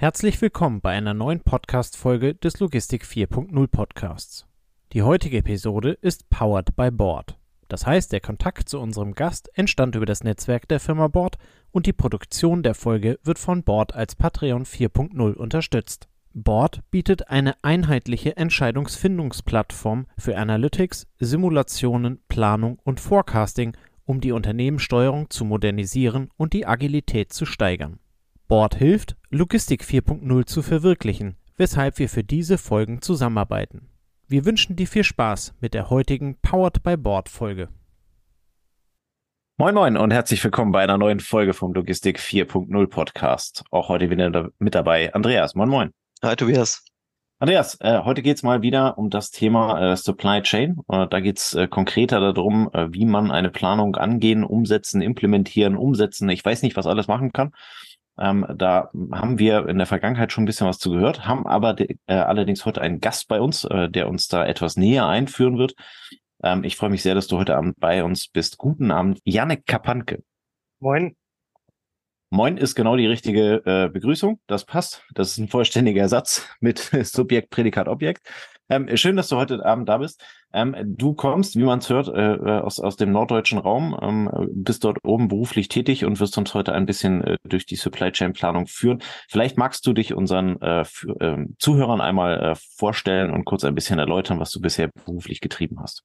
Herzlich willkommen bei einer neuen Podcast-Folge des Logistik 4.0 Podcasts. Die heutige Episode ist powered by Board. Das heißt, der Kontakt zu unserem Gast entstand über das Netzwerk der Firma Board und die Produktion der Folge wird von Board als Patreon 4.0 unterstützt. Board bietet eine einheitliche Entscheidungsfindungsplattform für Analytics, Simulationen, Planung und Forecasting, um die Unternehmenssteuerung zu modernisieren und die Agilität zu steigern. Board hilft, Logistik 4.0 zu verwirklichen, weshalb wir für diese Folgen zusammenarbeiten. Wir wünschen dir viel Spaß mit der heutigen Powered by Board Folge. Moin Moin und herzlich willkommen bei einer neuen Folge vom Logistik 4.0 Podcast. Auch heute wieder mit dabei Andreas. Moin Moin. Hi Tobias. Andreas, äh, heute geht's mal wieder um das Thema äh, Supply Chain. Äh, da geht's äh, konkreter darum, äh, wie man eine Planung angehen, umsetzen, implementieren, umsetzen. Ich weiß nicht, was alles machen kann. Ähm, da haben wir in der Vergangenheit schon ein bisschen was zu gehört, haben aber äh, allerdings heute einen Gast bei uns, äh, der uns da etwas näher einführen wird. Ähm, ich freue mich sehr, dass du heute Abend bei uns bist. Guten Abend, Janek Kapanke. Moin. Moin ist genau die richtige äh, Begrüßung. Das passt. Das ist ein vollständiger Satz mit Subjekt, Prädikat, Objekt. Ähm, schön, dass du heute Abend da bist. Ähm, du kommst, wie man es hört, äh, äh, aus, aus dem norddeutschen Raum, ähm, bist dort oben beruflich tätig und wirst uns heute ein bisschen äh, durch die Supply Chain Planung führen. Vielleicht magst du dich unseren äh, für, äh, Zuhörern einmal äh, vorstellen und kurz ein bisschen erläutern, was du bisher beruflich getrieben hast.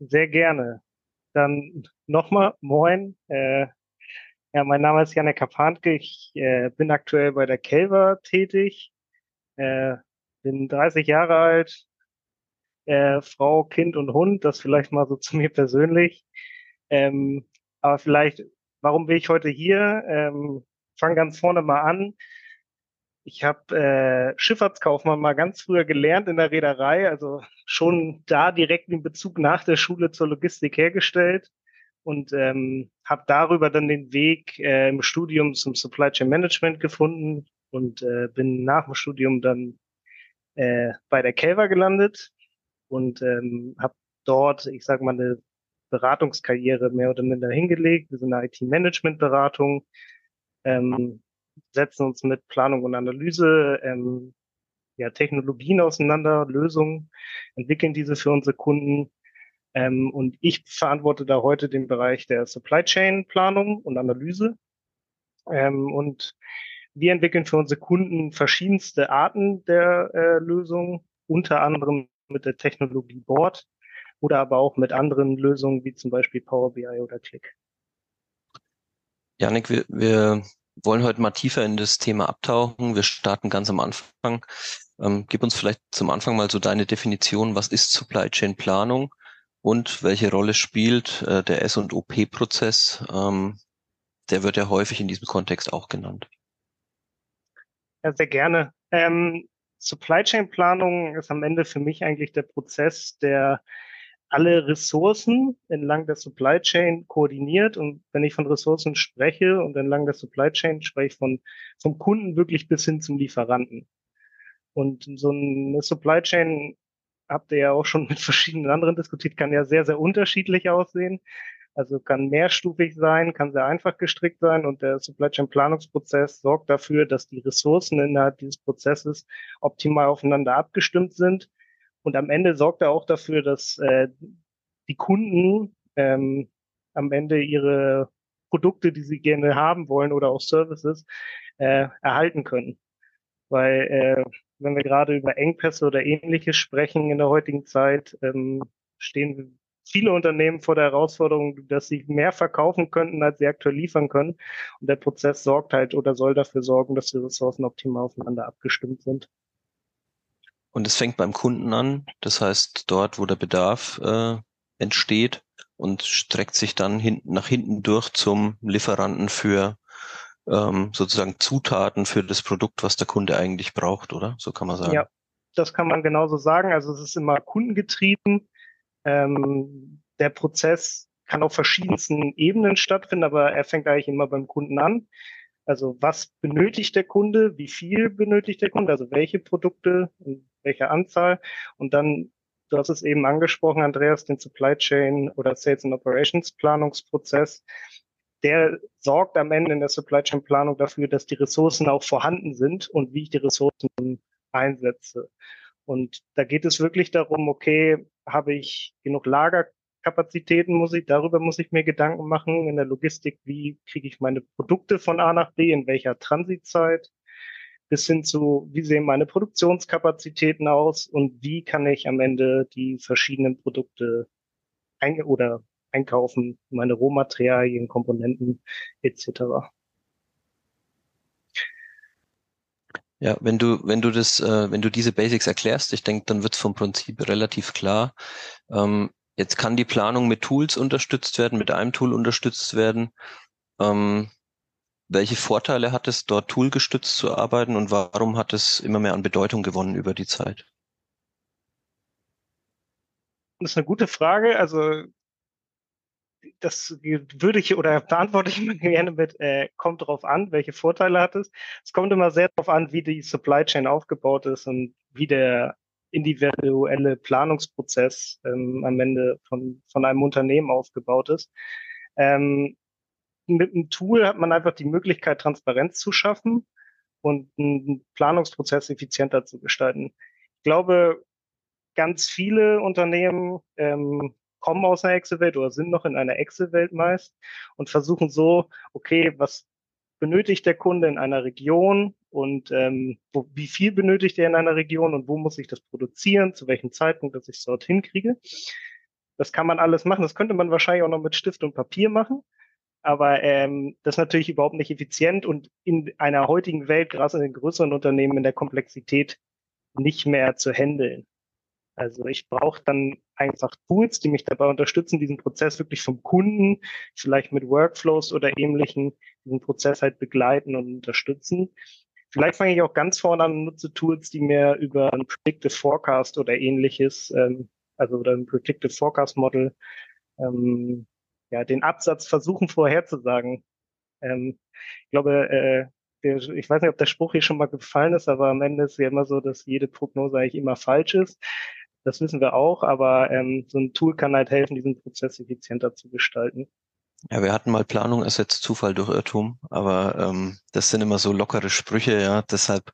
Sehr gerne. Dann nochmal Moin. Äh, ja, mein Name ist Janek Kapantke. Ich äh, bin aktuell bei der Kelver tätig. Äh, bin 30 Jahre alt, äh, Frau, Kind und Hund, das vielleicht mal so zu mir persönlich. Ähm, aber vielleicht, warum bin ich heute hier? Ähm, fang ganz vorne mal an. Ich habe äh, Schifffahrtskaufmann mal ganz früher gelernt in der Reederei, also schon da direkt den Bezug nach der Schule zur Logistik hergestellt und ähm, habe darüber dann den Weg äh, im Studium zum Supply Chain Management gefunden und äh, bin nach dem Studium dann äh, bei der Kelver gelandet und ähm, habe dort, ich sage mal, eine Beratungskarriere mehr oder minder hingelegt. Wir sind eine IT-Management-Beratung, ähm, setzen uns mit Planung und Analyse, ähm, ja, Technologien auseinander, Lösungen, entwickeln diese für unsere Kunden. Ähm, und ich verantworte da heute den Bereich der Supply Chain Planung und Analyse. Ähm, und wir entwickeln für unsere Kunden verschiedenste Arten der äh, Lösungen, unter anderem mit der Technologie Board oder aber auch mit anderen Lösungen wie zum Beispiel Power BI oder Click. Janik, wir, wir wollen heute mal tiefer in das Thema abtauchen. Wir starten ganz am Anfang. Ähm, gib uns vielleicht zum Anfang mal so deine Definition. Was ist Supply Chain Planung und welche Rolle spielt äh, der S&OP-Prozess? Ähm, der wird ja häufig in diesem Kontext auch genannt. Ja, sehr gerne. Ähm, Supply Chain Planung ist am Ende für mich eigentlich der Prozess, der alle Ressourcen entlang der Supply Chain koordiniert. Und wenn ich von Ressourcen spreche und entlang der Supply Chain, spreche ich von, vom Kunden wirklich bis hin zum Lieferanten. Und so eine Supply Chain habt ihr ja auch schon mit verschiedenen anderen diskutiert, kann ja sehr, sehr unterschiedlich aussehen. Also kann mehrstufig sein, kann sehr einfach gestrickt sein und der Supply Chain Planungsprozess sorgt dafür, dass die Ressourcen innerhalb dieses Prozesses optimal aufeinander abgestimmt sind. Und am Ende sorgt er auch dafür, dass äh, die Kunden ähm, am Ende ihre Produkte, die sie gerne haben wollen oder auch Services, äh, erhalten können. Weil äh, wenn wir gerade über Engpässe oder ähnliches sprechen in der heutigen Zeit, ähm, stehen viele Unternehmen vor der Herausforderung, dass sie mehr verkaufen könnten, als sie aktuell liefern können. Und der Prozess sorgt halt oder soll dafür sorgen, dass die Ressourcen optimal aufeinander abgestimmt sind. Und es fängt beim Kunden an, das heißt dort, wo der Bedarf äh, entsteht und streckt sich dann hinten nach hinten durch zum Lieferanten für ähm, sozusagen Zutaten für das Produkt, was der Kunde eigentlich braucht, oder? So kann man sagen. Ja, das kann man genauso sagen. Also es ist immer kundengetrieben. Ähm, der Prozess kann auf verschiedensten Ebenen stattfinden, aber er fängt eigentlich immer beim Kunden an. Also was benötigt der Kunde, wie viel benötigt der Kunde, also welche Produkte in welcher Anzahl und dann, du hast es eben angesprochen, Andreas, den Supply Chain oder Sales and Operations Planungsprozess, der sorgt am Ende in der Supply Chain Planung dafür, dass die Ressourcen auch vorhanden sind und wie ich die Ressourcen einsetze. Und da geht es wirklich darum, okay, habe ich genug Lagerkapazitäten, muss ich, darüber muss ich mir Gedanken machen in der Logistik, wie kriege ich meine Produkte von A nach B, in welcher Transitzeit, bis hin zu, wie sehen meine Produktionskapazitäten aus? Und wie kann ich am Ende die verschiedenen Produkte ein oder einkaufen, meine Rohmaterialien, Komponenten etc. Ja, wenn du, wenn du das, äh, wenn du diese Basics erklärst, ich denke, dann wird es vom Prinzip relativ klar. Ähm, jetzt kann die Planung mit Tools unterstützt werden, mit einem Tool unterstützt werden. Ähm, welche Vorteile hat es, dort toolgestützt zu arbeiten und warum hat es immer mehr an Bedeutung gewonnen über die Zeit? Das ist eine gute Frage. Also das würde ich oder beantworte ich immer gerne mit, äh, kommt drauf an, welche Vorteile hat es. Es kommt immer sehr darauf an, wie die Supply Chain aufgebaut ist und wie der individuelle Planungsprozess ähm, am Ende von, von einem Unternehmen aufgebaut ist. Ähm, mit einem Tool hat man einfach die Möglichkeit, Transparenz zu schaffen und einen Planungsprozess effizienter zu gestalten. Ich glaube, ganz viele Unternehmen ähm, kommen aus einer Excel-Welt oder sind noch in einer Excel-Welt meist und versuchen so, okay, was benötigt der Kunde in einer Region und ähm, wo, wie viel benötigt er in einer Region und wo muss ich das produzieren, zu welchem Zeitpunkt, dass ich es dorthin kriege. Das kann man alles machen. Das könnte man wahrscheinlich auch noch mit Stift und Papier machen. Aber ähm, das ist natürlich überhaupt nicht effizient und in einer heutigen Welt, gerade in den größeren Unternehmen, in der Komplexität nicht mehr zu handeln. Also ich brauche dann einfach Tools, die mich dabei unterstützen, diesen Prozess wirklich vom Kunden, vielleicht mit Workflows oder ähnlichen, diesen Prozess halt begleiten und unterstützen. Vielleicht fange ich auch ganz vorne an und nutze Tools, die mir über ein Predictive Forecast oder ähnliches, ähm, also oder ein Predictive Forecast Model, ähm, ja, den Absatz versuchen vorherzusagen. Ähm, ich glaube, äh, ich weiß nicht, ob der Spruch hier schon mal gefallen ist, aber am Ende ist es ja immer so, dass jede Prognose eigentlich immer falsch ist. Das wissen wir auch, aber ähm, so ein Tool kann halt helfen, diesen Prozess effizienter zu gestalten. Ja, wir hatten mal Planung ersetzt Zufall durch Irrtum, aber ähm, das sind immer so lockere Sprüche, ja. Deshalb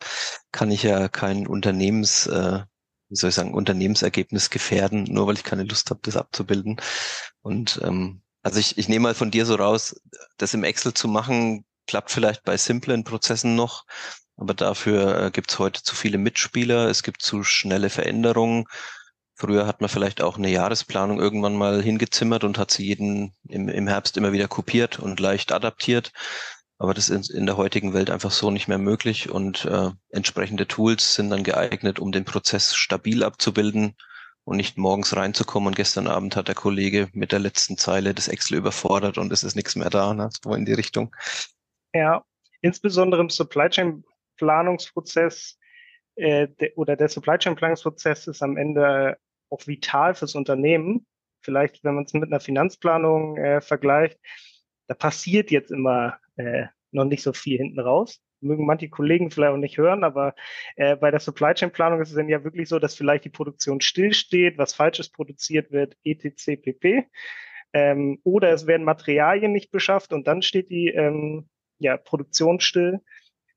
kann ich ja kein Unternehmens, äh, wie soll ich sagen, Unternehmensergebnis gefährden, nur weil ich keine Lust habe, das abzubilden. Und ähm, also ich, ich nehme mal von dir so raus, das im Excel zu machen, klappt vielleicht bei simplen Prozessen noch, aber dafür äh, gibt es heute zu viele Mitspieler, es gibt zu schnelle Veränderungen Früher hat man vielleicht auch eine Jahresplanung irgendwann mal hingezimmert und hat sie jeden im, im Herbst immer wieder kopiert und leicht adaptiert. Aber das ist in der heutigen Welt einfach so nicht mehr möglich und äh, entsprechende Tools sind dann geeignet, um den Prozess stabil abzubilden und nicht morgens reinzukommen und gestern Abend hat der Kollege mit der letzten Zeile das Excel überfordert und es ist nichts mehr da, ne? so in die Richtung. Ja, insbesondere im Supply Chain Planungsprozess äh, de, oder der Supply Chain Planungsprozess ist am Ende auch vital fürs Unternehmen. Vielleicht, wenn man es mit einer Finanzplanung äh, vergleicht, da passiert jetzt immer äh, noch nicht so viel hinten raus. Mögen manche Kollegen vielleicht auch nicht hören, aber äh, bei der Supply Chain Planung ist es dann ja wirklich so, dass vielleicht die Produktion stillsteht, was Falsches produziert wird, etc. pp. Ähm, oder es werden Materialien nicht beschafft und dann steht die ähm, ja, Produktion still.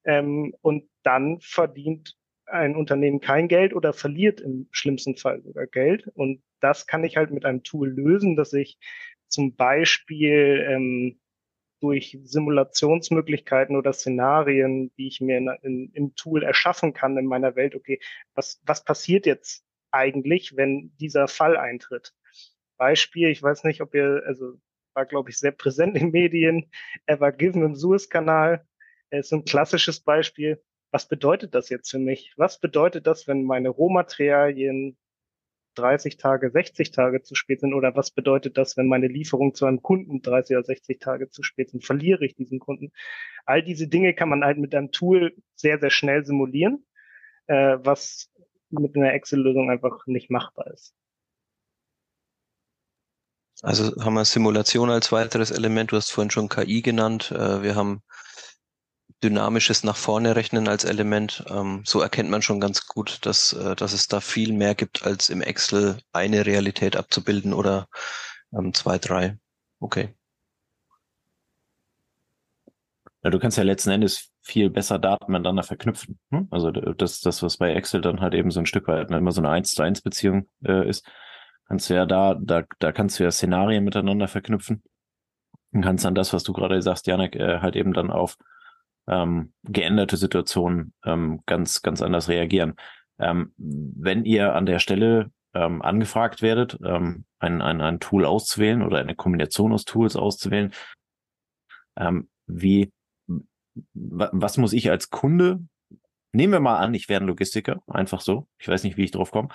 Ähm, und dann verdient ein Unternehmen kein Geld oder verliert im schlimmsten Fall sogar Geld. Und das kann ich halt mit einem Tool lösen, dass ich zum Beispiel ähm, durch Simulationsmöglichkeiten oder Szenarien, die ich mir in, in, im Tool erschaffen kann in meiner Welt, okay, was, was passiert jetzt eigentlich, wenn dieser Fall eintritt? Beispiel, ich weiß nicht, ob ihr, also war, glaube ich, sehr präsent in Medien, Ever Given im Suez-Kanal, ist ein klassisches Beispiel was bedeutet das jetzt für mich? Was bedeutet das, wenn meine Rohmaterialien 30 Tage, 60 Tage zu spät sind? Oder was bedeutet das, wenn meine Lieferung zu einem Kunden 30 oder 60 Tage zu spät sind? Verliere ich diesen Kunden? All diese Dinge kann man halt mit einem Tool sehr, sehr schnell simulieren, äh, was mit einer Excel-Lösung einfach nicht machbar ist. Also haben wir Simulation als weiteres Element. Du hast vorhin schon KI genannt. Äh, wir haben dynamisches nach vorne rechnen als Element. Ähm, so erkennt man schon ganz gut, dass, äh, dass es da viel mehr gibt, als im Excel eine Realität abzubilden oder ähm, zwei, drei. Okay. Ja, du kannst ja letzten Endes viel besser Daten miteinander verknüpfen. Hm? Also das, das, was bei Excel dann halt eben so ein Stück weit ne, immer so eine 1 zu 1 Beziehung äh, ist, kannst du ja da, da, da kannst du ja Szenarien miteinander verknüpfen. Und kannst dann das, was du gerade sagst, Janek, äh, halt eben dann auf ähm, geänderte Situationen ähm, ganz, ganz anders reagieren. Ähm, wenn ihr an der Stelle ähm, angefragt werdet, ähm, ein, ein, ein Tool auszuwählen oder eine Kombination aus Tools auszuwählen, ähm, wie was muss ich als Kunde, nehmen wir mal an, ich wäre ein Logistiker, einfach so, ich weiß nicht, wie ich drauf komme,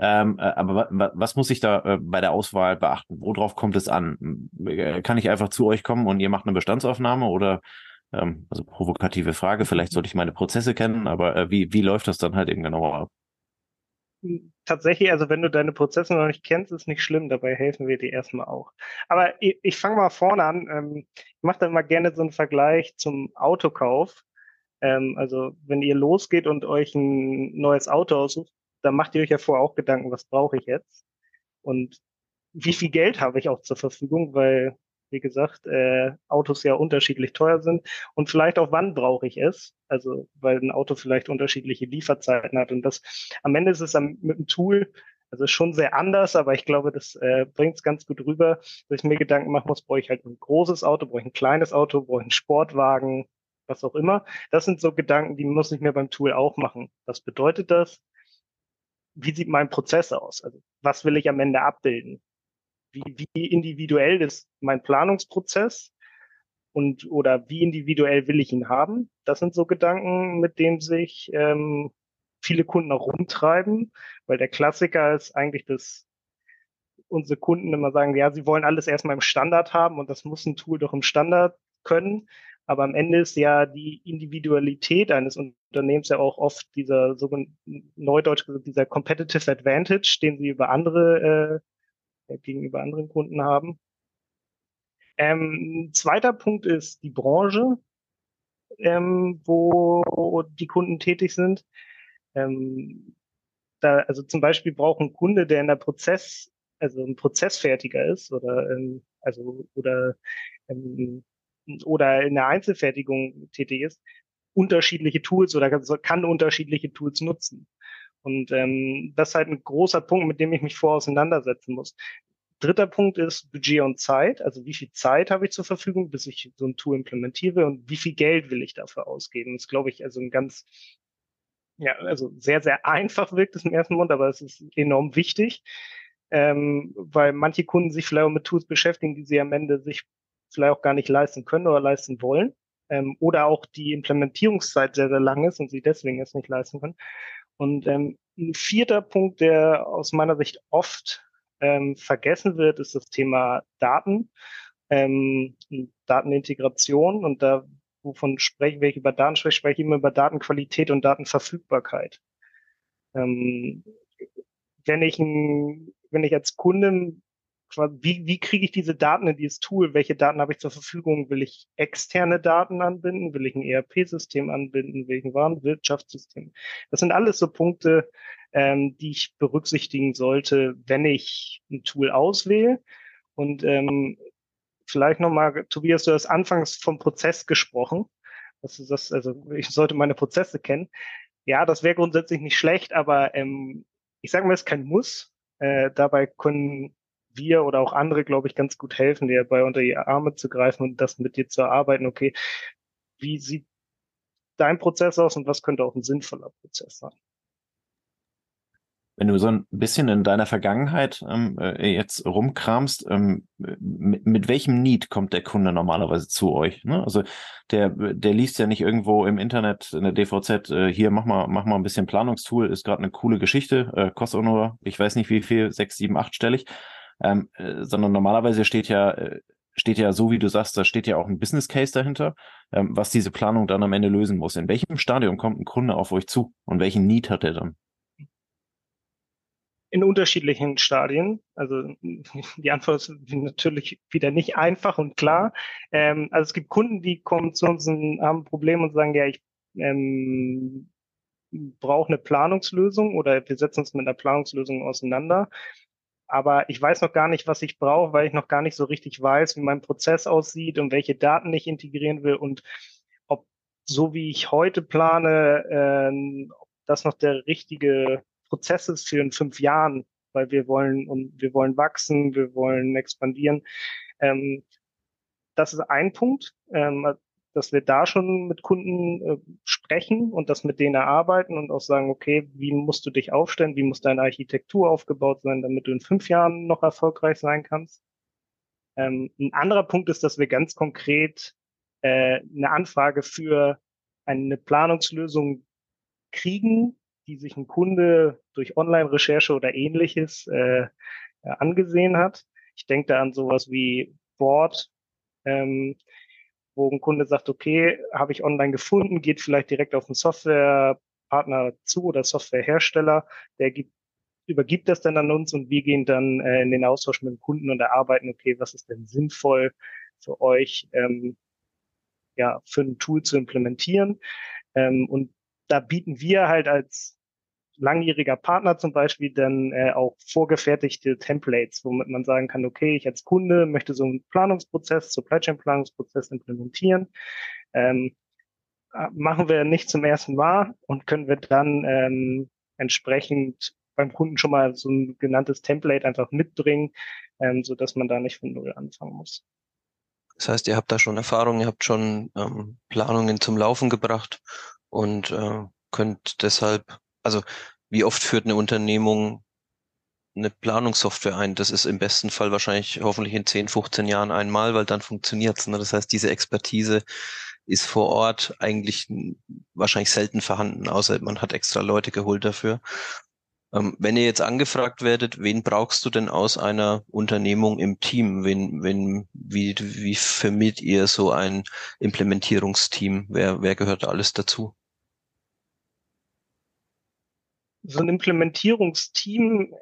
ähm, äh, aber was muss ich da äh, bei der Auswahl beachten? Worauf kommt es an? Äh, kann ich einfach zu euch kommen und ihr macht eine Bestandsaufnahme oder ähm, also provokative Frage, vielleicht sollte ich meine Prozesse kennen, aber äh, wie, wie läuft das dann halt eben genauer ab? tatsächlich, also wenn du deine Prozesse noch nicht kennst, ist nicht schlimm, dabei helfen wir dir erstmal auch. Aber ich, ich fange mal vorne an. Ähm, ich mache dann mal gerne so einen Vergleich zum Autokauf. Ähm, also wenn ihr losgeht und euch ein neues Auto aussucht, dann macht ihr euch ja vorher auch Gedanken, was brauche ich jetzt? Und wie viel Geld habe ich auch zur Verfügung, weil wie gesagt, äh, Autos ja unterschiedlich teuer sind und vielleicht auch wann brauche ich es, also weil ein Auto vielleicht unterschiedliche Lieferzeiten hat und das am Ende ist es dann mit dem Tool also schon sehr anders, aber ich glaube, das äh, bringt es ganz gut rüber, dass ich mir Gedanken machen muss, brauche ich halt ein großes Auto, brauche ich ein kleines Auto, brauche ich einen Sportwagen, was auch immer. Das sind so Gedanken, die muss ich mir beim Tool auch machen. Was bedeutet das? Wie sieht mein Prozess aus? Also was will ich am Ende abbilden? Wie, wie individuell ist mein Planungsprozess und oder wie individuell will ich ihn haben. Das sind so Gedanken, mit denen sich ähm, viele Kunden auch rumtreiben, weil der Klassiker ist eigentlich dass unsere Kunden immer sagen, ja, sie wollen alles erstmal im Standard haben und das muss ein Tool doch im Standard können. Aber am Ende ist ja die Individualität eines Unternehmens ja auch oft dieser sogenannte Neudeutsch dieser Competitive Advantage, den sie über andere äh, gegenüber anderen Kunden haben. Ähm, zweiter Punkt ist die Branche, ähm, wo die Kunden tätig sind. Ähm, da, also zum Beispiel braucht ein Kunde, der in der Prozess, also ein Prozessfertiger ist oder ähm, also oder ähm, oder in der Einzelfertigung tätig ist, unterschiedliche Tools oder kann, kann unterschiedliche Tools nutzen. Und ähm, das ist halt ein großer Punkt, mit dem ich mich vor auseinandersetzen muss. Dritter Punkt ist Budget und Zeit. Also wie viel Zeit habe ich zur Verfügung, bis ich so ein Tool implementiere und wie viel Geld will ich dafür ausgeben? Das ist, glaube ich, also ein ganz, ja, also sehr, sehr einfach wirkt es im ersten Mund, aber es ist enorm wichtig, ähm, weil manche Kunden sich vielleicht auch mit Tools beschäftigen, die sie am Ende sich vielleicht auch gar nicht leisten können oder leisten wollen. Ähm, oder auch die Implementierungszeit sehr, sehr lang ist und sie deswegen es nicht leisten können. Und ähm, ein vierter Punkt, der aus meiner Sicht oft ähm, vergessen wird, ist das Thema Daten, ähm, Datenintegration. Und da, wovon spreche ich über Daten spreche, spreche ich immer über Datenqualität und Datenverfügbarkeit. Ähm, wenn ich ein, wenn ich als Kunde wie, wie kriege ich diese Daten in dieses Tool? Welche Daten habe ich zur Verfügung? Will ich externe Daten anbinden? Will ich ein ERP-System anbinden? Will ich ein Warenwirtschaftssystem? Das sind alles so Punkte, ähm, die ich berücksichtigen sollte, wenn ich ein Tool auswähle. Und ähm, vielleicht nochmal, Tobias, du hast anfangs vom Prozess gesprochen. Das ist das, also ich sollte meine Prozesse kennen. Ja, das wäre grundsätzlich nicht schlecht, aber ähm, ich sage mal, es ist kein Muss. Äh, dabei können wir oder auch andere, glaube ich, ganz gut helfen, dir dabei unter die Arme zu greifen und das mit dir zu erarbeiten. Okay, wie sieht dein Prozess aus und was könnte auch ein sinnvoller Prozess sein? Wenn du so ein bisschen in deiner Vergangenheit ähm, äh, jetzt rumkramst, ähm, mit, mit, welchem Need kommt der Kunde normalerweise zu euch? Ne? Also der, der liest ja nicht irgendwo im Internet in der DVZ, äh, hier mach mal, mach mal ein bisschen Planungstool, ist gerade eine coole Geschichte, äh, kostet nur, ich weiß nicht wie viel, sechs, sieben, achtstellig ähm, äh, sondern normalerweise steht ja, äh, steht ja so, wie du sagst, da steht ja auch ein Business Case dahinter, ähm, was diese Planung dann am Ende lösen muss. In welchem Stadium kommt ein Kunde auf euch zu und welchen Need hat er dann? in unterschiedlichen Stadien. Also die Antwort ist natürlich wieder nicht einfach und klar. Ähm, also es gibt Kunden, die kommen zu uns und haben ein Problem und sagen, ja, ich ähm, brauche eine Planungslösung oder wir setzen uns mit einer Planungslösung auseinander aber ich weiß noch gar nicht, was ich brauche, weil ich noch gar nicht so richtig weiß, wie mein Prozess aussieht und welche Daten ich integrieren will und so wie ich heute plane, äh, ob das noch der richtige Prozess ist für in fünf Jahren, weil wir wollen und wir wollen wachsen, wir wollen expandieren. Ähm, das ist ein Punkt, ähm, dass wir da schon mit Kunden äh, sprechen und das mit denen erarbeiten und auch sagen, okay, wie musst du dich aufstellen, wie muss deine Architektur aufgebaut sein, damit du in fünf Jahren noch erfolgreich sein kannst. Ähm, ein anderer Punkt ist, dass wir ganz konkret äh, eine Anfrage für eine Planungslösung kriegen, die sich ein Kunde durch Online-Recherche oder ähnliches äh, angesehen hat. Ich denke da an sowas wie Board, ähm, wo ein Kunde sagt, okay, habe ich online gefunden, geht vielleicht direkt auf einen Softwarepartner zu oder Softwarehersteller, der gibt, übergibt das dann an uns und wir gehen dann äh, in den Austausch mit dem Kunden und erarbeiten, okay, was ist denn sinnvoll für euch, ähm, ja, für ein Tool zu implementieren. Ähm, und da bieten wir halt als langjähriger Partner zum Beispiel dann äh, auch vorgefertigte Templates, womit man sagen kann, okay, ich als Kunde möchte so einen Planungsprozess, Supply Chain Planungsprozess implementieren. Ähm, äh, machen wir nicht zum ersten Mal und können wir dann ähm, entsprechend beim Kunden schon mal so ein genanntes Template einfach mitbringen, ähm, so man da nicht von Null anfangen muss. Das heißt, ihr habt da schon Erfahrung, ihr habt schon ähm, Planungen zum Laufen gebracht und äh, könnt deshalb, also wie oft führt eine Unternehmung eine Planungssoftware ein? Das ist im besten Fall wahrscheinlich hoffentlich in 10, 15 Jahren einmal, weil dann funktioniert's. Ne? Das heißt, diese Expertise ist vor Ort eigentlich wahrscheinlich selten vorhanden, außer man hat extra Leute geholt dafür. Ähm, wenn ihr jetzt angefragt werdet, wen brauchst du denn aus einer Unternehmung im Team? Wen, wen, wie, wie vermittelt ihr so ein Implementierungsteam? Wer, wer gehört alles dazu? So ein Implementierungsteam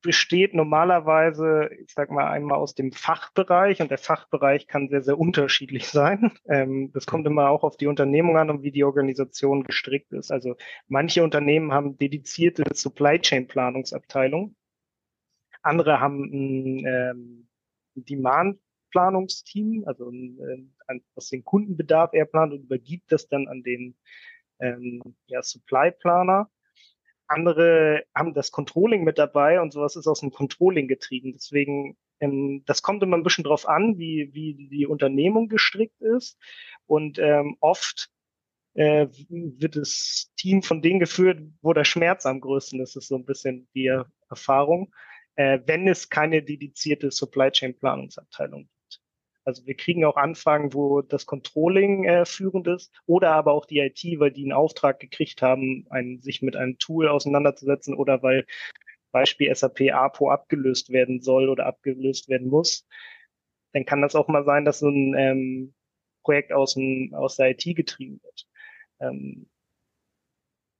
besteht normalerweise, ich sag mal, einmal aus dem Fachbereich und der Fachbereich kann sehr, sehr unterschiedlich sein. Ähm, das kommt immer auch auf die Unternehmung an und wie die Organisation gestrickt ist. Also manche Unternehmen haben dedizierte Supply Chain Planungsabteilung. Andere haben ein ähm, Demand Planungsteam, also ein, ein, was den Kundenbedarf eher plant und übergibt das dann an den ähm, ja, Supply Planer. Andere haben das Controlling mit dabei und sowas ist aus dem Controlling getrieben. Deswegen, ähm, das kommt immer ein bisschen drauf an, wie, wie die Unternehmung gestrickt ist. Und ähm, oft äh, wird das Team von denen geführt, wo der Schmerz am größten ist. Das ist so ein bisschen die Erfahrung, äh, wenn es keine dedizierte Supply Chain Planungsabteilung also wir kriegen auch Anfragen, wo das Controlling äh, führend ist oder aber auch die IT, weil die einen Auftrag gekriegt haben, ein, sich mit einem Tool auseinanderzusetzen oder weil Beispiel SAP APO abgelöst werden soll oder abgelöst werden muss. Dann kann das auch mal sein, dass so ein ähm, Projekt aus, dem, aus der IT getrieben wird. Ähm,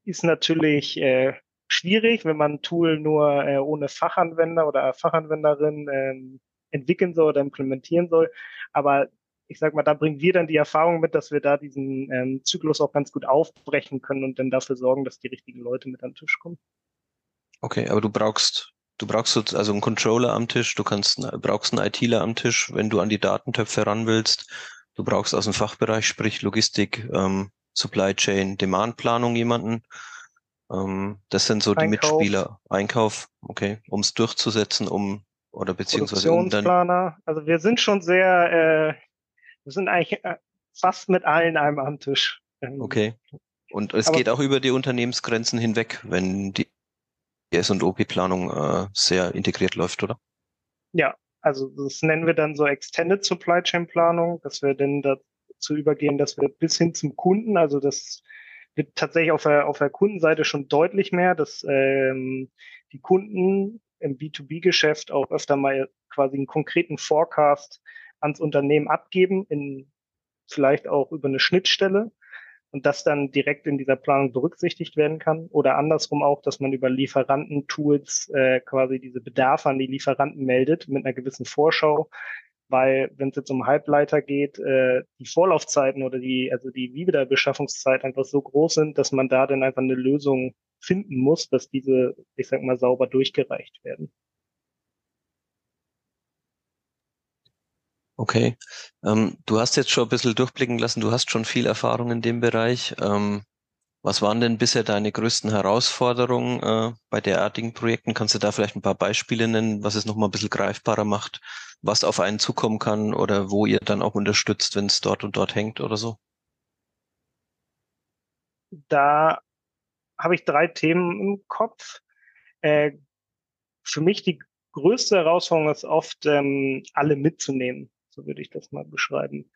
ist natürlich äh, schwierig, wenn man ein Tool nur äh, ohne Fachanwender oder Fachanwenderin ähm, entwickeln soll oder implementieren soll. Aber ich sag mal, da bringen wir dann die Erfahrung mit, dass wir da diesen ähm, Zyklus auch ganz gut aufbrechen können und dann dafür sorgen, dass die richtigen Leute mit an den Tisch kommen. Okay, aber du brauchst, du brauchst also einen Controller am Tisch, du kannst, brauchst einen ITler am Tisch, wenn du an die Datentöpfe ran willst. Du brauchst aus dem Fachbereich, sprich Logistik, ähm, Supply Chain, Demandplanung jemanden. Ähm, das sind so die Einkauf. Mitspieler. Einkauf, okay, um es durchzusetzen, um oder beziehungsweise dann Also wir sind schon sehr, äh, wir sind eigentlich äh, fast mit allen einem am Tisch. Ähm, okay. Und es geht auch über die Unternehmensgrenzen hinweg, wenn die S&OP-Planung äh, sehr integriert läuft, oder? Ja, also das nennen wir dann so Extended Supply Chain Planung, dass wir dann dazu übergehen, dass wir bis hin zum Kunden, also das wird tatsächlich auf der, auf der Kundenseite schon deutlich mehr, dass ähm, die Kunden im B2B-Geschäft auch öfter mal quasi einen konkreten Forecast ans Unternehmen abgeben, in vielleicht auch über eine Schnittstelle und das dann direkt in dieser Planung berücksichtigt werden kann. Oder andersrum auch, dass man über Lieferantentools äh, quasi diese Bedarfe an die Lieferanten meldet mit einer gewissen Vorschau. Weil wenn es jetzt um Halbleiter geht, äh, die Vorlaufzeiten oder die, also die Wiederbeschaffungszeit einfach so groß sind, dass man da dann einfach eine Lösung finden muss, dass diese, ich sag mal, sauber durchgereicht werden. Okay. Ähm, du hast jetzt schon ein bisschen durchblicken lassen, du hast schon viel Erfahrung in dem Bereich. Ähm, was waren denn bisher deine größten Herausforderungen äh, bei derartigen Projekten? Kannst du da vielleicht ein paar Beispiele nennen, was es nochmal ein bisschen greifbarer macht, was auf einen zukommen kann oder wo ihr dann auch unterstützt, wenn es dort und dort hängt oder so? Da habe ich drei Themen im Kopf. Äh, für mich die größte Herausforderung ist oft, ähm, alle mitzunehmen. So würde ich das mal beschreiben.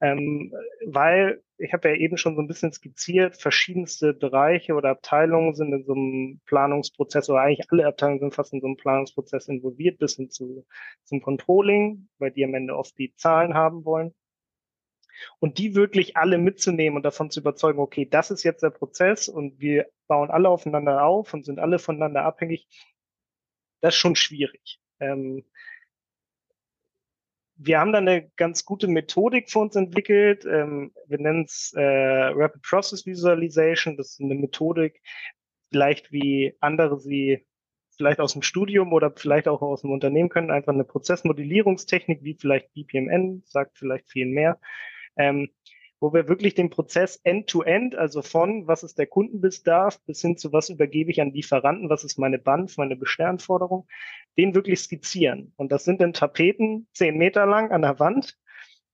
Ähm, weil ich habe ja eben schon so ein bisschen skizziert, verschiedenste Bereiche oder Abteilungen sind in so einem Planungsprozess oder eigentlich alle Abteilungen sind fast in so einem Planungsprozess involviert, bis hin zu, zum Controlling, weil die am Ende oft die Zahlen haben wollen. Und die wirklich alle mitzunehmen und davon zu überzeugen, okay, das ist jetzt der Prozess und wir bauen alle aufeinander auf und sind alle voneinander abhängig, das ist schon schwierig. Ähm, wir haben da eine ganz gute Methodik für uns entwickelt. Ähm, wir nennen es äh, Rapid Process Visualization. Das ist eine Methodik, vielleicht wie andere sie vielleicht aus dem Studium oder vielleicht auch aus dem Unternehmen können, einfach eine Prozessmodellierungstechnik wie vielleicht BPMN, sagt vielleicht viel mehr. Ähm, wo wir wirklich den Prozess end-to-end, -end, also von was ist der Kundenbedarf bis hin zu was übergebe ich an Lieferanten, was ist meine Band, meine Bestellanforderung, den wirklich skizzieren. Und das sind dann Tapeten, zehn Meter lang an der Wand.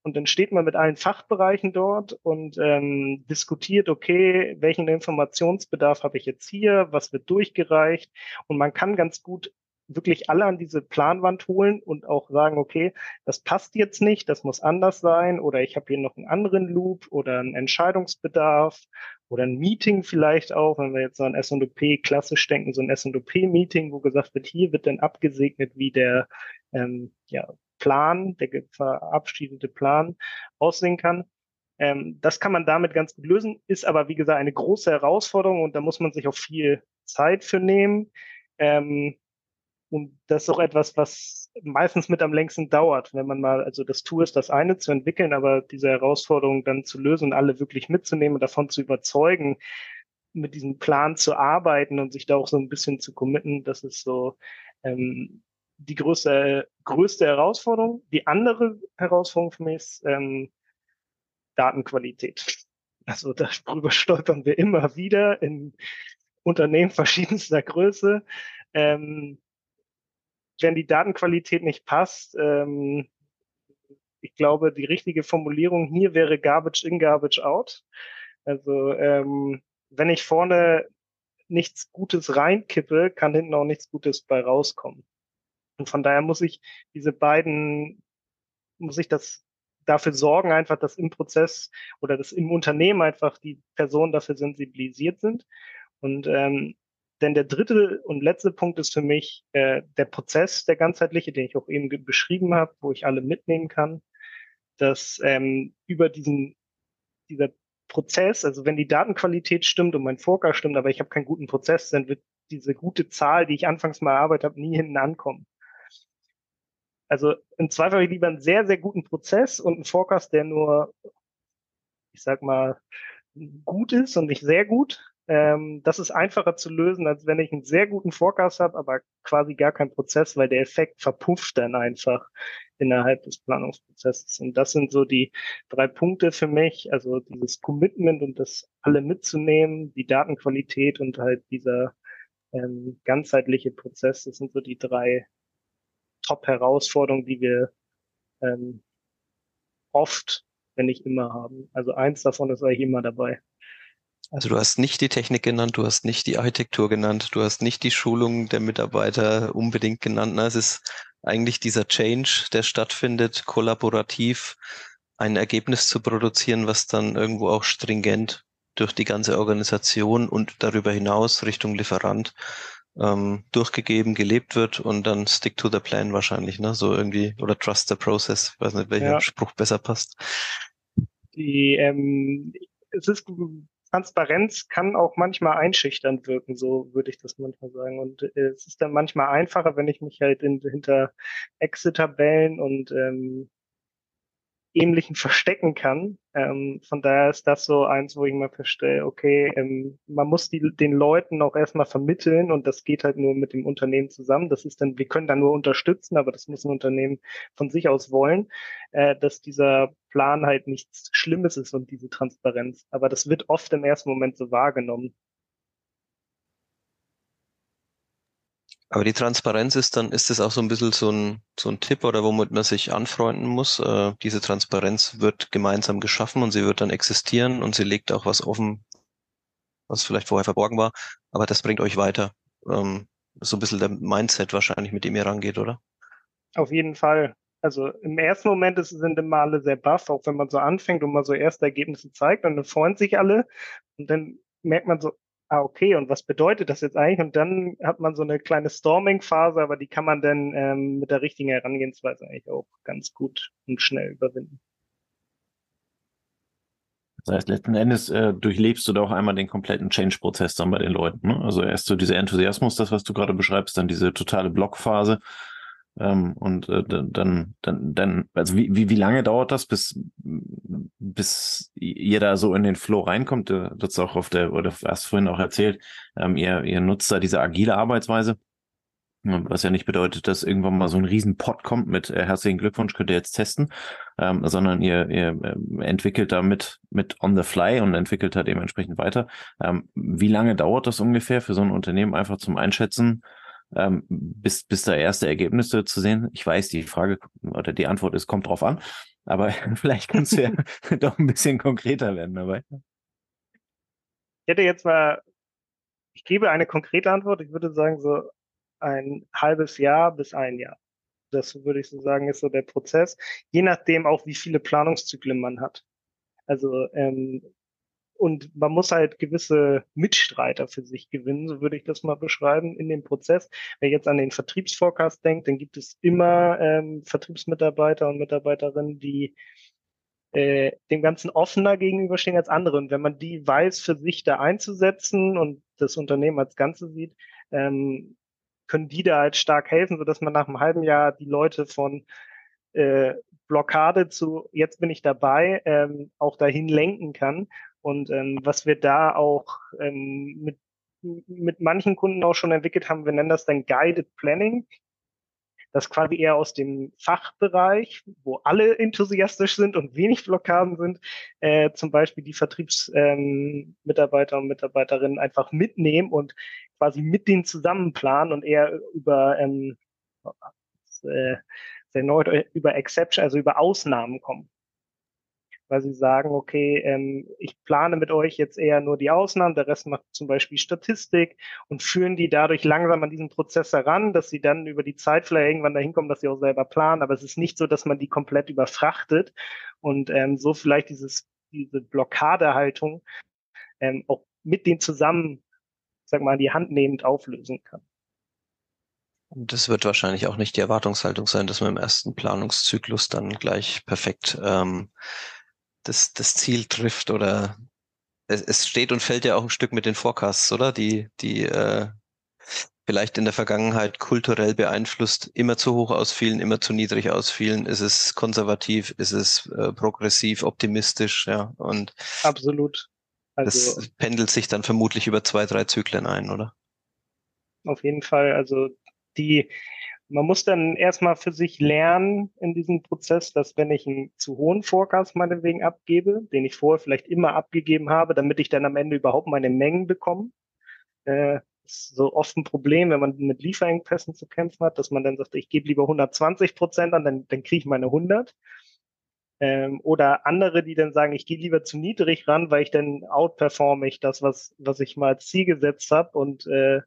Und dann steht man mit allen Fachbereichen dort und ähm, diskutiert, okay, welchen Informationsbedarf habe ich jetzt hier, was wird durchgereicht. Und man kann ganz gut wirklich alle an diese Planwand holen und auch sagen, okay, das passt jetzt nicht, das muss anders sein oder ich habe hier noch einen anderen Loop oder einen Entscheidungsbedarf oder ein Meeting vielleicht auch, wenn wir jetzt so an S&OP klassisch denken, so ein S&OP-Meeting, wo gesagt wird, hier wird dann abgesegnet, wie der ähm, ja, Plan, der verabschiedete Plan aussehen kann. Ähm, das kann man damit ganz gut lösen, ist aber wie gesagt eine große Herausforderung und da muss man sich auch viel Zeit für nehmen. Ähm, und das ist auch etwas, was meistens mit am längsten dauert, wenn man mal, also das Tool ist das eine zu entwickeln, aber diese Herausforderung dann zu lösen alle wirklich mitzunehmen und davon zu überzeugen, mit diesem Plan zu arbeiten und sich da auch so ein bisschen zu committen, das ist so ähm, die größte, größte Herausforderung. Die andere Herausforderung für mich ist ähm, Datenqualität. Also darüber stolpern wir immer wieder in Unternehmen verschiedenster Größe. Ähm, wenn die Datenqualität nicht passt, ähm, ich glaube, die richtige Formulierung hier wäre Garbage in, Garbage out. Also ähm, wenn ich vorne nichts Gutes reinkippe, kann hinten auch nichts Gutes bei rauskommen. Und von daher muss ich diese beiden, muss ich das dafür sorgen, einfach, dass im Prozess oder dass im Unternehmen einfach die Personen dafür sensibilisiert sind. Und ähm, denn der dritte und letzte Punkt ist für mich äh, der Prozess, der ganzheitliche, den ich auch eben beschrieben habe, wo ich alle mitnehmen kann, dass ähm, über diesen dieser Prozess, also wenn die Datenqualität stimmt und mein Forecast stimmt, aber ich habe keinen guten Prozess, dann wird diese gute Zahl, die ich anfangs mal erarbeitet habe, nie hinten ankommen. Also im Zweifel habe ich lieber einen sehr, sehr guten Prozess und einen Forecast, der nur, ich sag mal, gut ist und nicht sehr gut, ähm, das ist einfacher zu lösen, als wenn ich einen sehr guten Forecast habe, aber quasi gar keinen Prozess, weil der Effekt verpufft dann einfach innerhalb des Planungsprozesses. Und das sind so die drei Punkte für mich, also dieses Commitment und das alle mitzunehmen, die Datenqualität und halt dieser ähm, ganzheitliche Prozess. Das sind so die drei Top-Herausforderungen, die wir ähm, oft, wenn nicht immer haben. Also eins davon ist eigentlich immer dabei. Also du hast nicht die Technik genannt, du hast nicht die Architektur genannt, du hast nicht die Schulung der Mitarbeiter unbedingt genannt. Na, es ist eigentlich dieser Change, der stattfindet, kollaborativ ein Ergebnis zu produzieren, was dann irgendwo auch stringent durch die ganze Organisation und darüber hinaus Richtung Lieferant ähm, durchgegeben, gelebt wird und dann stick to the plan wahrscheinlich, ne? So irgendwie, oder trust the process. Ich weiß nicht, welcher ja. Spruch besser passt. Die, ähm, es ist Transparenz kann auch manchmal einschüchternd wirken, so würde ich das manchmal sagen. Und äh, es ist dann manchmal einfacher, wenn ich mich halt in, hinter Exit-Tabellen und ähm, Ähnlichen verstecken kann. Ähm, von daher ist das so eins, wo ich mal verstehe, okay, ähm, man muss die, den Leuten auch erstmal vermitteln und das geht halt nur mit dem Unternehmen zusammen. Das ist dann, wir können da nur unterstützen, aber das muss ein Unternehmen von sich aus wollen, äh, dass dieser Plan halt nichts Schlimmes ist und diese Transparenz. Aber das wird oft im ersten Moment so wahrgenommen. Aber die Transparenz ist dann, ist das auch so ein bisschen so ein, so ein Tipp oder womit man sich anfreunden muss? Äh, diese Transparenz wird gemeinsam geschaffen und sie wird dann existieren und sie legt auch was offen, was vielleicht vorher verborgen war, aber das bringt euch weiter. Ähm, so ein bisschen der Mindset wahrscheinlich, mit dem ihr rangeht, oder? Auf jeden Fall. Also im ersten Moment sind immer alle sehr baff, auch wenn man so anfängt und mal so erste Ergebnisse zeigt und dann freuen sich alle und dann merkt man so, ah, okay, und was bedeutet das jetzt eigentlich? Und dann hat man so eine kleine Storming-Phase, aber die kann man dann ähm, mit der richtigen Herangehensweise eigentlich auch ganz gut und schnell überwinden. Das heißt, letzten Endes äh, durchlebst du da auch einmal den kompletten Change-Prozess dann bei den Leuten. Ne? Also erst so dieser Enthusiasmus, das, was du gerade beschreibst, dann diese totale Blockphase, ähm, und äh, dann, dann, dann, also wie, wie, wie lange dauert das, bis, bis ihr da so in den Flow reinkommt? Du hast auch auf der, oder hast vorhin auch erzählt, ähm, ihr, ihr nutzt da diese agile Arbeitsweise. Was ja nicht bedeutet, dass irgendwann mal so ein Riesenpot kommt mit äh, herzlichen Glückwunsch, könnt ihr jetzt testen, ähm, sondern ihr, ihr äh, entwickelt da mit, mit on the fly und entwickelt da dementsprechend weiter. Ähm, wie lange dauert das ungefähr für so ein Unternehmen einfach zum Einschätzen? Ähm, bis, bis da erste Ergebnisse zu sehen? Ich weiß, die Frage oder die Antwort ist, kommt drauf an, aber vielleicht kannst du ja doch ein bisschen konkreter werden dabei. Ich hätte jetzt mal, ich gebe eine konkrete Antwort. Ich würde sagen, so ein halbes Jahr bis ein Jahr. Das würde ich so sagen, ist so der Prozess. Je nachdem auch, wie viele Planungszyklen man hat. Also ähm, und man muss halt gewisse Mitstreiter für sich gewinnen, so würde ich das mal beschreiben, in dem Prozess. Wer jetzt an den Vertriebsforecast denkt, dann gibt es immer ähm, Vertriebsmitarbeiter und Mitarbeiterinnen, die äh, dem Ganzen offener gegenüberstehen als andere. Und wenn man die weiß, für sich da einzusetzen und das Unternehmen als Ganze sieht, ähm, können die da halt stark helfen, sodass man nach einem halben Jahr die Leute von äh, Blockade zu jetzt bin ich dabei ähm, auch dahin lenken kann und ähm, was wir da auch ähm, mit, mit manchen Kunden auch schon entwickelt haben, wir nennen das dann Guided Planning. Das quasi eher aus dem Fachbereich, wo alle enthusiastisch sind und wenig Blockaden sind, äh, zum Beispiel die Vertriebsmitarbeiter ähm, und Mitarbeiterinnen einfach mitnehmen und quasi mit denen zusammen planen und eher über ähm, äh, sehr über Exception, also über Ausnahmen kommen weil sie sagen, okay, ähm, ich plane mit euch jetzt eher nur die Ausnahmen, der Rest macht zum Beispiel Statistik und führen die dadurch langsam an diesen Prozess heran, dass sie dann über die Zeit vielleicht irgendwann dahin kommen, dass sie auch selber planen, aber es ist nicht so, dass man die komplett überfrachtet und ähm, so vielleicht dieses, diese Blockadehaltung ähm, auch mit denen zusammen, sag mal, die Hand nehmend auflösen kann. Das wird wahrscheinlich auch nicht die Erwartungshaltung sein, dass man im ersten Planungszyklus dann gleich perfekt ähm, das, das Ziel trifft oder es, es steht und fällt ja auch ein Stück mit den Forecasts, oder? Die, die äh, vielleicht in der Vergangenheit kulturell beeinflusst, immer zu hoch ausfielen, immer zu niedrig ausfielen. Ist es konservativ, ist es äh, progressiv, optimistisch, ja. Und absolut. Also, das pendelt sich dann vermutlich über zwei, drei Zyklen ein, oder? Auf jeden Fall. Also die man muss dann erstmal für sich lernen in diesem Prozess, dass wenn ich einen zu hohen Forecast meinetwegen abgebe, den ich vorher vielleicht immer abgegeben habe, damit ich dann am Ende überhaupt meine Mengen bekomme, äh, ist so oft ein Problem, wenn man mit Lieferengpässen zu kämpfen hat, dass man dann sagt, ich gebe lieber 120 Prozent an, dann, dann kriege ich meine 100. Ähm, oder andere, die dann sagen, ich gehe lieber zu niedrig ran, weil ich dann outperforme ich das, was, was ich mal als Ziel gesetzt habe und äh,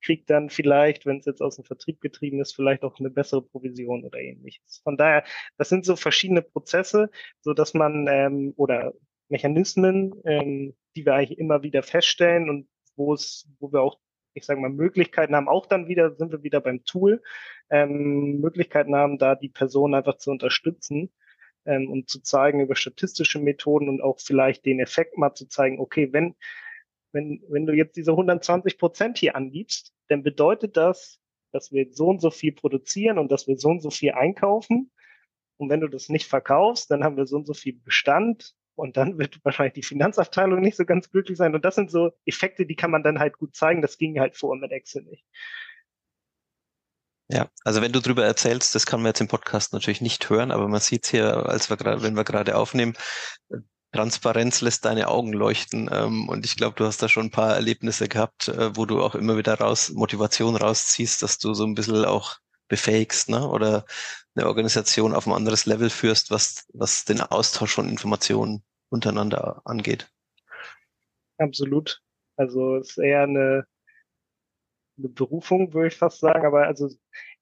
kriegt dann vielleicht, wenn es jetzt aus dem Vertrieb getrieben ist, vielleicht auch eine bessere Provision oder ähnliches. Von daher, das sind so verschiedene Prozesse, so dass man ähm, oder Mechanismen, ähm, die wir eigentlich immer wieder feststellen und wo es, wo wir auch, ich sage mal, Möglichkeiten haben, auch dann wieder, sind wir wieder beim Tool, ähm, Möglichkeiten haben, da die Person einfach zu unterstützen ähm, und zu zeigen über statistische Methoden und auch vielleicht den Effekt mal zu zeigen, okay, wenn wenn, wenn du jetzt diese 120 Prozent hier angibst, dann bedeutet das, dass wir so und so viel produzieren und dass wir so und so viel einkaufen. und wenn du das nicht verkaufst, dann haben wir so und so viel Bestand und dann wird wahrscheinlich die Finanzabteilung nicht so ganz glücklich sein. Und das sind so Effekte, die kann man dann halt gut zeigen. Das ging halt vor mit Excel nicht. Ja, also wenn du drüber erzählst, das kann man jetzt im Podcast natürlich nicht hören, aber man sieht hier, als wir gerade, wenn wir gerade aufnehmen, Transparenz lässt deine Augen leuchten. Ähm, und ich glaube, du hast da schon ein paar Erlebnisse gehabt, äh, wo du auch immer wieder raus, Motivation rausziehst, dass du so ein bisschen auch befähigst, ne? Oder eine Organisation auf ein anderes Level führst, was, was den Austausch von Informationen untereinander angeht. Absolut. Also es ist eher eine, eine Berufung, würde ich fast sagen. Aber also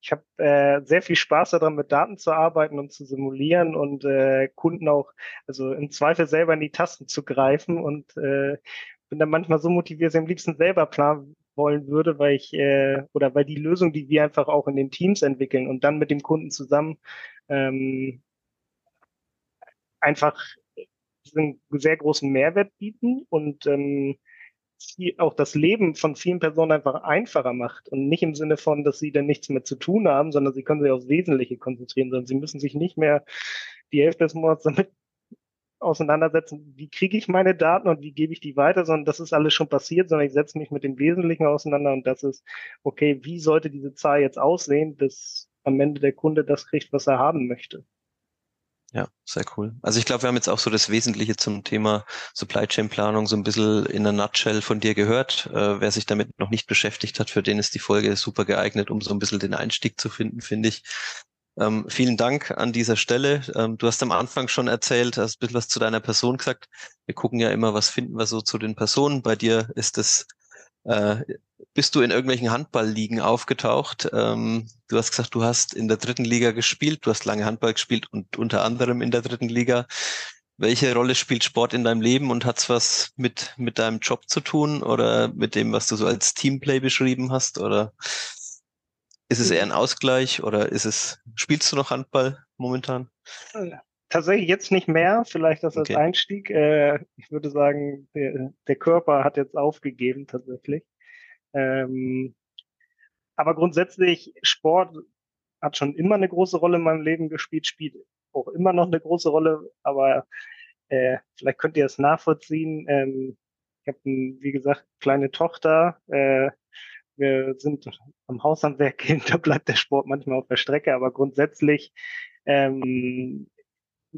ich habe äh, sehr viel Spaß daran, mit Daten zu arbeiten und zu simulieren und äh, Kunden auch, also im Zweifel selber in die Tasten zu greifen und äh, bin dann manchmal so motiviert, dass ich am liebsten selber planen wollen würde, weil ich äh, oder weil die Lösung, die wir einfach auch in den Teams entwickeln und dann mit dem Kunden zusammen ähm, einfach einen sehr großen Mehrwert bieten und ähm, auch das Leben von vielen Personen einfach einfacher macht und nicht im Sinne von, dass sie dann nichts mehr zu tun haben, sondern sie können sich aufs Wesentliche konzentrieren, sondern sie müssen sich nicht mehr die Hälfte des Monats damit auseinandersetzen, wie kriege ich meine Daten und wie gebe ich die weiter, sondern das ist alles schon passiert, sondern ich setze mich mit dem Wesentlichen auseinander und das ist, okay, wie sollte diese Zahl jetzt aussehen, bis am Ende der Kunde das kriegt, was er haben möchte. Ja, sehr cool. Also ich glaube, wir haben jetzt auch so das Wesentliche zum Thema Supply Chain Planung so ein bisschen in der Nutshell von dir gehört. Äh, wer sich damit noch nicht beschäftigt hat, für den ist die Folge super geeignet, um so ein bisschen den Einstieg zu finden, finde ich. Ähm, vielen Dank an dieser Stelle. Ähm, du hast am Anfang schon erzählt, hast ein bisschen was zu deiner Person gesagt. Wir gucken ja immer, was finden wir so zu den Personen. Bei dir ist es äh, bist du in irgendwelchen Handballligen aufgetaucht? Ähm, du hast gesagt, du hast in der dritten Liga gespielt, du hast lange Handball gespielt und unter anderem in der dritten Liga. Welche Rolle spielt Sport in deinem Leben und hat's was mit, mit deinem Job zu tun oder mit dem, was du so als Teamplay beschrieben hast? Oder ist es eher ein Ausgleich oder ist es, spielst du noch Handball momentan? Tatsächlich jetzt nicht mehr, vielleicht das als okay. Einstieg. Äh, ich würde sagen, der, der Körper hat jetzt aufgegeben tatsächlich. Ähm, aber grundsätzlich, Sport hat schon immer eine große Rolle in meinem Leben gespielt, spielt auch immer noch eine große Rolle, aber äh, vielleicht könnt ihr es nachvollziehen. Ähm, ich habe, wie gesagt, kleine Tochter. Äh, wir sind am Haushandwerk hin, da bleibt der Sport manchmal auf der Strecke, aber grundsätzlich ähm,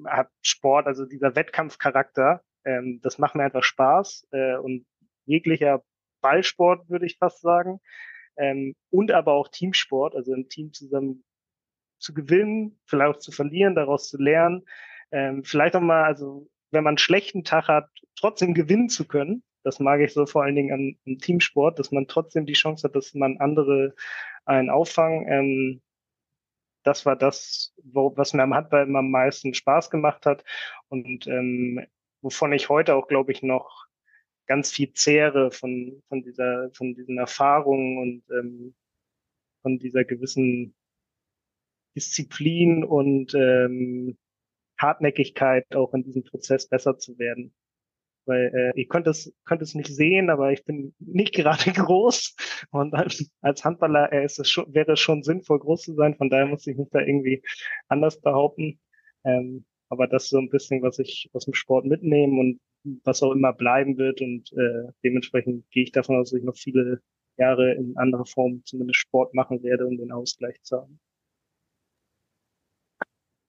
hat Sport, also dieser Wettkampfcharakter, ähm, das macht mir einfach Spaß äh, und jeglicher Ballsport, würde ich fast sagen. Ähm, und aber auch Teamsport, also im Team zusammen zu gewinnen, vielleicht auch zu verlieren, daraus zu lernen. Ähm, vielleicht auch mal, also wenn man einen schlechten Tag hat, trotzdem gewinnen zu können. Das mag ich so vor allen Dingen am, am Teamsport, dass man trotzdem die Chance hat, dass man andere einen auffangen. Ähm, das war das, wo, was mir am Handball immer am meisten Spaß gemacht hat und ähm, wovon ich heute auch, glaube ich, noch ganz viel zehre von, von dieser, von diesen Erfahrungen und ähm, von dieser gewissen Disziplin und ähm, Hartnäckigkeit auch in diesem Prozess besser zu werden. Weil äh, ihr könnt es, könnt es nicht sehen, aber ich bin nicht gerade groß und als, als Handballer äh, ist es schon, wäre es schon sinnvoll, groß zu sein. Von daher muss ich mich da irgendwie anders behaupten. Ähm, aber das ist so ein bisschen, was ich aus dem Sport mitnehme und was auch immer bleiben wird. Und äh, dementsprechend gehe ich davon aus, dass ich noch viele Jahre in anderer Form zumindest Sport machen werde, um den Ausgleich zu haben.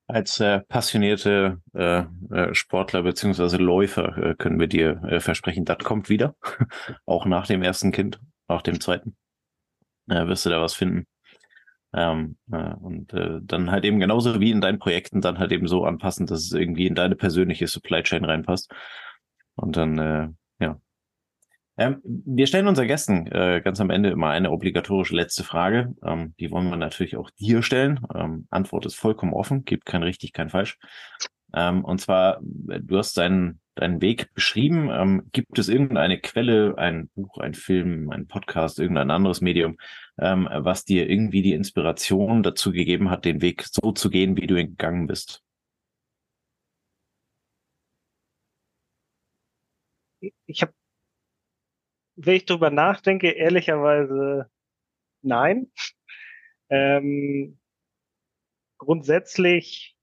Als äh, passionierte äh, äh, Sportler beziehungsweise Läufer äh, können wir dir äh, versprechen, das kommt wieder. auch nach dem ersten Kind, nach dem zweiten. Äh, wirst du da was finden. Ähm, äh, und äh, dann halt eben genauso wie in deinen Projekten dann halt eben so anpassen, dass es irgendwie in deine persönliche Supply Chain reinpasst. Und dann, äh, ja. Ähm, wir stellen unseren Gästen äh, ganz am Ende immer eine obligatorische letzte Frage. Ähm, die wollen wir natürlich auch dir stellen. Ähm, Antwort ist vollkommen offen, gibt kein richtig, kein falsch. Ähm, und zwar, du hast deinen, deinen Weg beschrieben. Ähm, gibt es irgendeine Quelle, ein Buch, ein Film, ein Podcast, irgendein anderes Medium, ähm, was dir irgendwie die Inspiration dazu gegeben hat, den Weg so zu gehen, wie du ihn gegangen bist? ich habe, wenn ich drüber nachdenke, ehrlicherweise nein. Ähm, grundsätzlich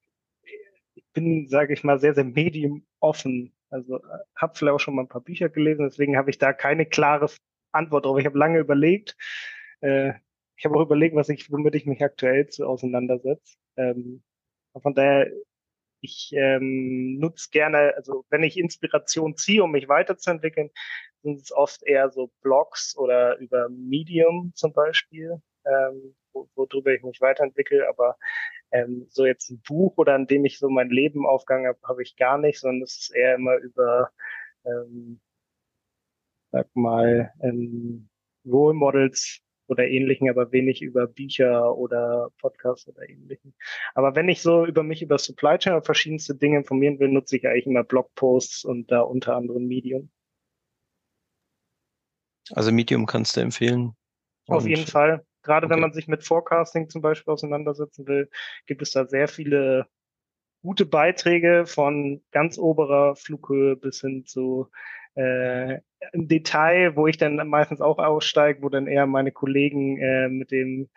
bin, sage ich mal, sehr, sehr medium offen. Also äh, habe vielleicht auch schon mal ein paar Bücher gelesen, deswegen habe ich da keine klare Antwort drauf. Ich habe lange überlegt. Äh, ich habe auch überlegt, was ich, womit ich mich aktuell zu auseinandersetze. Ähm, von daher, ich ähm, nutze gerne, also wenn ich Inspiration ziehe, um mich weiterzuentwickeln, sind es oft eher so Blogs oder über Medium zum Beispiel, ähm, wo, worüber ich mich weiterentwickle. Aber ähm, so jetzt ein Buch oder an dem ich so mein Leben aufgegangen habe, habe ich gar nicht, sondern es ist eher immer über, ähm, sag mal, ähm, Role Models oder ähnlichen, aber wenig über Bücher oder Podcasts oder ähnlichen. Aber wenn ich so über mich, über Supply Chain und verschiedenste Dinge informieren will, nutze ich eigentlich immer Blogposts und da unter anderem Medium. Also Medium kannst du empfehlen. Auf jeden Fall. Gerade okay. wenn man sich mit Forecasting zum Beispiel auseinandersetzen will, gibt es da sehr viele gute Beiträge von ganz oberer Flughöhe bis hin zu äh, im Detail, wo ich dann meistens auch aussteige, wo dann eher meine Kollegen äh, mit dem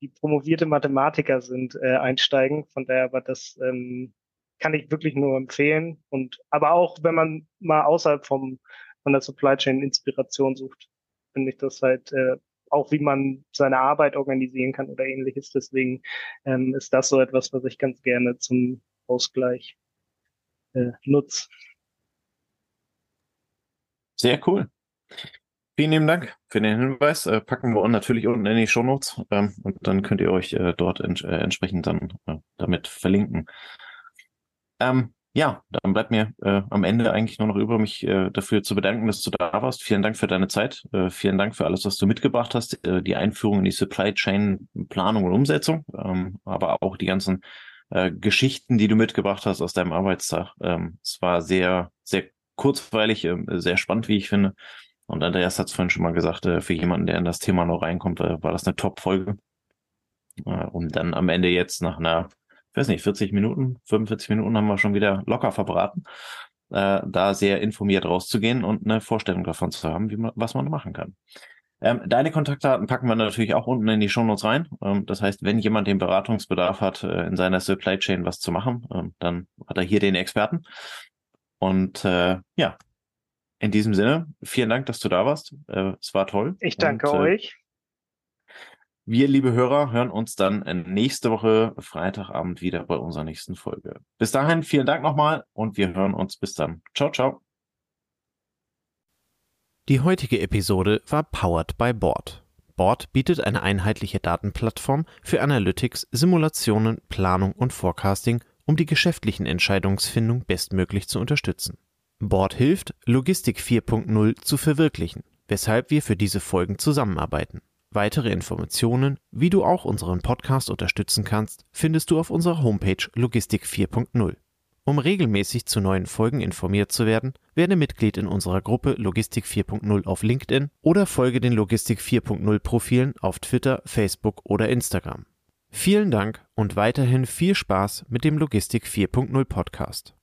die promovierte Mathematiker sind, äh, einsteigen. Von daher aber das ähm, kann ich wirklich nur empfehlen. Und aber auch wenn man mal außerhalb vom von der Supply Chain Inspiration sucht, finde ich das halt äh, auch wie man seine Arbeit organisieren kann oder ähnliches. Deswegen ähm, ist das so etwas, was ich ganz gerne zum Ausgleich äh, nutze. Sehr cool. Vielen lieben Dank für den Hinweis. Äh, packen wir natürlich unten in die Shownotes ähm, und dann könnt ihr euch äh, dort ents äh, entsprechend dann äh, damit verlinken. Ähm, ja, dann bleibt mir äh, am Ende eigentlich nur noch über mich äh, dafür zu bedanken, dass du da warst. Vielen Dank für deine Zeit. vielen Dank für alles, was du mitgebracht hast. die Einführung in die Supply Chain Planung und Umsetzung, ähm, aber auch die ganzen Geschichten, die du mitgebracht hast aus deinem Arbeitstag. Ähm, es war sehr, sehr kurzweilig, äh, sehr spannend, wie ich finde. Und Andreas hat es vorhin schon mal gesagt, äh, für jemanden, der in das Thema noch reinkommt, äh, war das eine Top-Folge. Äh, um dann am Ende jetzt nach einer, ich weiß nicht, 40 Minuten, 45 Minuten haben wir schon wieder locker verbraten, da sehr informiert rauszugehen und eine Vorstellung davon zu haben, wie man, was man machen kann. Ähm, deine Kontaktdaten packen wir natürlich auch unten in die Shownotes rein. Ähm, das heißt, wenn jemand den Beratungsbedarf hat, in seiner Supply Chain was zu machen, ähm, dann hat er hier den Experten. Und äh, ja, in diesem Sinne, vielen Dank, dass du da warst. Äh, es war toll. Ich danke Und, äh, euch. Wir, liebe Hörer, hören uns dann nächste Woche Freitagabend wieder bei unserer nächsten Folge. Bis dahin, vielen Dank nochmal und wir hören uns bis dann. Ciao, ciao. Die heutige Episode war powered by Board. Board bietet eine einheitliche Datenplattform für Analytics, Simulationen, Planung und Forecasting um die geschäftlichen Entscheidungsfindung bestmöglich zu unterstützen. Board hilft, Logistik 4.0 zu verwirklichen, weshalb wir für diese Folgen zusammenarbeiten. Weitere Informationen, wie du auch unseren Podcast unterstützen kannst, findest du auf unserer Homepage Logistik 4.0. Um regelmäßig zu neuen Folgen informiert zu werden, werde Mitglied in unserer Gruppe Logistik 4.0 auf LinkedIn oder folge den Logistik 4.0 Profilen auf Twitter, Facebook oder Instagram. Vielen Dank und weiterhin viel Spaß mit dem Logistik 4.0 Podcast.